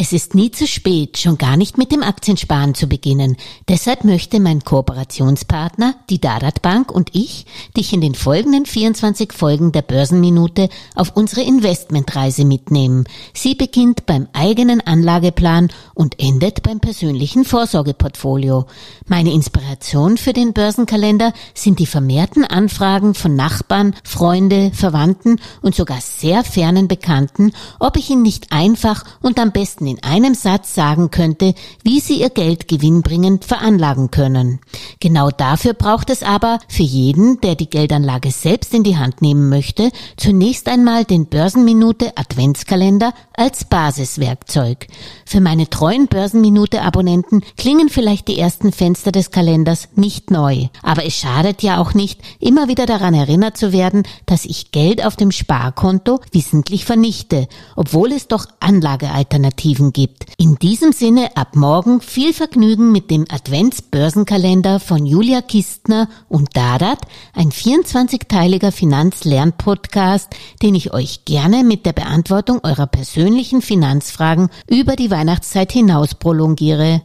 Es ist nie zu spät, schon gar nicht mit dem Aktiensparen zu beginnen. Deshalb möchte mein Kooperationspartner, die Dadat Bank und ich, dich in den folgenden 24 Folgen der Börsenminute auf unsere Investmentreise mitnehmen. Sie beginnt beim eigenen Anlageplan und endet beim persönlichen Vorsorgeportfolio. Meine Inspiration für den Börsenkalender sind die vermehrten Anfragen von Nachbarn, Freunde, Verwandten und sogar sehr fernen Bekannten, ob ich ihn nicht einfach und am in einem Satz sagen könnte, wie sie ihr Geld gewinnbringend veranlagen können. Genau dafür braucht es aber für jeden, der die Geldanlage selbst in die Hand nehmen möchte, zunächst einmal den Börsenminute Adventskalender als Basiswerkzeug. Für meine treuen Börsenminute Abonnenten klingen vielleicht die ersten Fenster des Kalenders nicht neu, aber es schadet ja auch nicht, immer wieder daran erinnert zu werden, dass ich Geld auf dem Sparkonto wissentlich vernichte, obwohl es doch Anlagealternativen Alternativen gibt. In diesem Sinne ab morgen viel Vergnügen mit dem Adventsbörsenkalender von Julia Kistner und Dadat, ein 24-teiliger Finanzlernpodcast, den ich euch gerne mit der Beantwortung eurer persönlichen Finanzfragen über die Weihnachtszeit hinaus prolongiere.